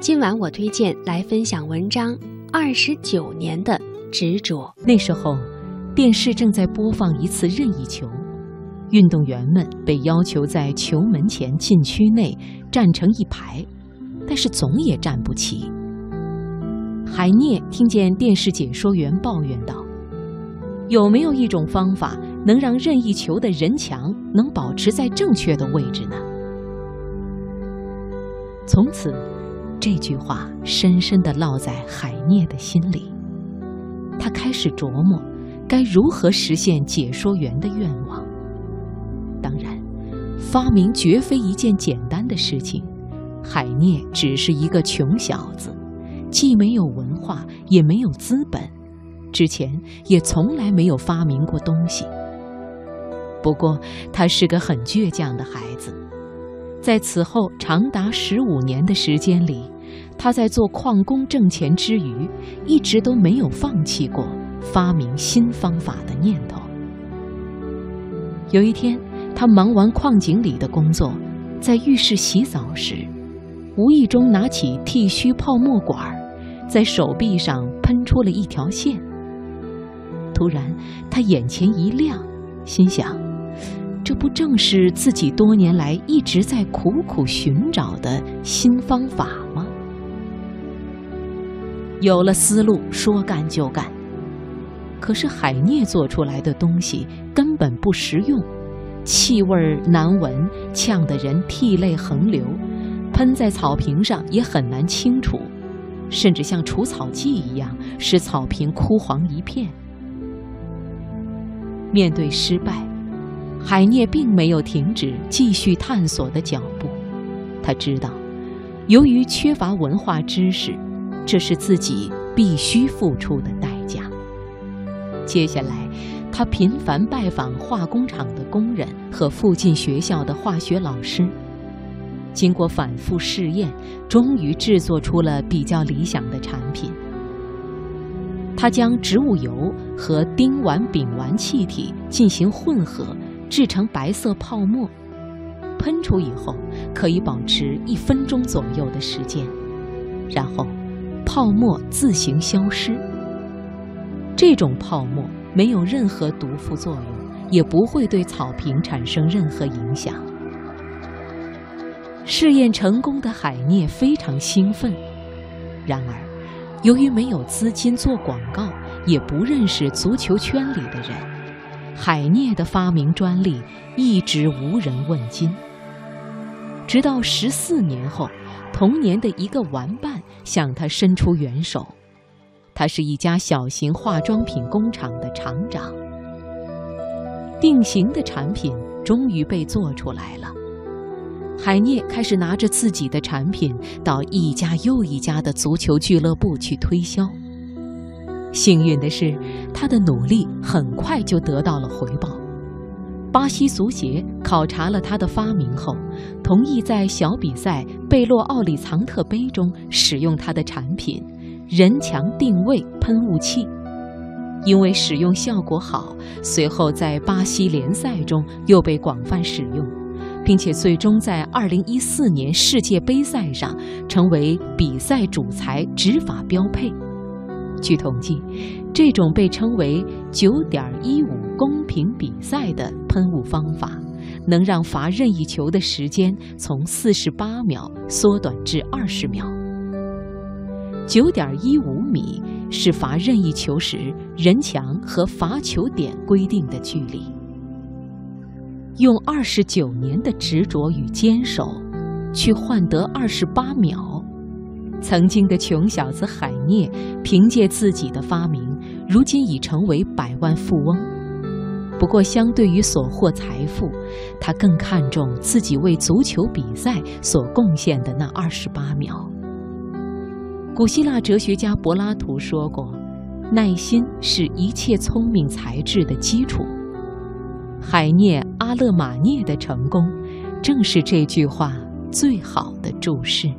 今晚我推荐来分享文章《二十九年的执着》。那时候，电视正在播放一次任意球，运动员们被要求在球门前禁区内站成一排，但是总也站不齐。海涅听见电视解说员抱怨道：“有没有一种方法能让任意球的人墙能保持在正确的位置呢？”从此。这句话深深地烙在海涅的心里。他开始琢磨，该如何实现解说员的愿望。当然，发明绝非一件简单的事情。海涅只是一个穷小子，既没有文化，也没有资本，之前也从来没有发明过东西。不过，他是个很倔强的孩子。在此后长达十五年的时间里，他在做矿工挣钱之余，一直都没有放弃过发明新方法的念头。有一天，他忙完矿井里的工作，在浴室洗澡时，无意中拿起剃须泡沫管，在手臂上喷出了一条线。突然，他眼前一亮，心想。这不正是自己多年来一直在苦苦寻找的新方法吗？有了思路，说干就干。可是海涅做出来的东西根本不实用，气味难闻，呛得人涕泪横流；喷在草坪上也很难清除，甚至像除草剂一样，使草坪枯黄一片。面对失败。海涅并没有停止继续探索的脚步，他知道，由于缺乏文化知识，这是自己必须付出的代价。接下来，他频繁拜访化工厂的工人和附近学校的化学老师，经过反复试验，终于制作出了比较理想的产品。他将植物油和丁烷丙烷气体进行混合。制成白色泡沫，喷出以后可以保持一分钟左右的时间，然后泡沫自行消失。这种泡沫没有任何毒副作用，也不会对草坪产生任何影响。试验成功的海涅非常兴奋，然而由于没有资金做广告，也不认识足球圈里的人。海涅的发明专利一直无人问津，直到十四年后，同年的一个玩伴向他伸出援手。他是一家小型化妆品工厂的厂长。定型的产品终于被做出来了，海涅开始拿着自己的产品到一家又一家的足球俱乐部去推销。幸运的是，他的努力很快就得到了回报。巴西足协考察了他的发明后，同意在小比赛贝洛奥里藏特杯中使用他的产品——人墙定位喷雾器。因为使用效果好，随后在巴西联赛中又被广泛使用，并且最终在2014年世界杯赛上成为比赛主裁执法标配。据统计，这种被称为“九点一五公平比赛”的喷雾方法，能让罚任意球的时间从四十八秒缩短至二十秒。九点一五米是罚任意球时人墙和罚球点规定的距离。用二十九年的执着与坚守，去换得二十八秒。曾经的穷小子海涅，凭借自己的发明，如今已成为百万富翁。不过，相对于所获财富，他更看重自己为足球比赛所贡献的那二十八秒。古希腊哲学家柏拉图说过：“耐心是一切聪明才智的基础。”海涅阿勒马涅的成功，正是这句话最好的注释。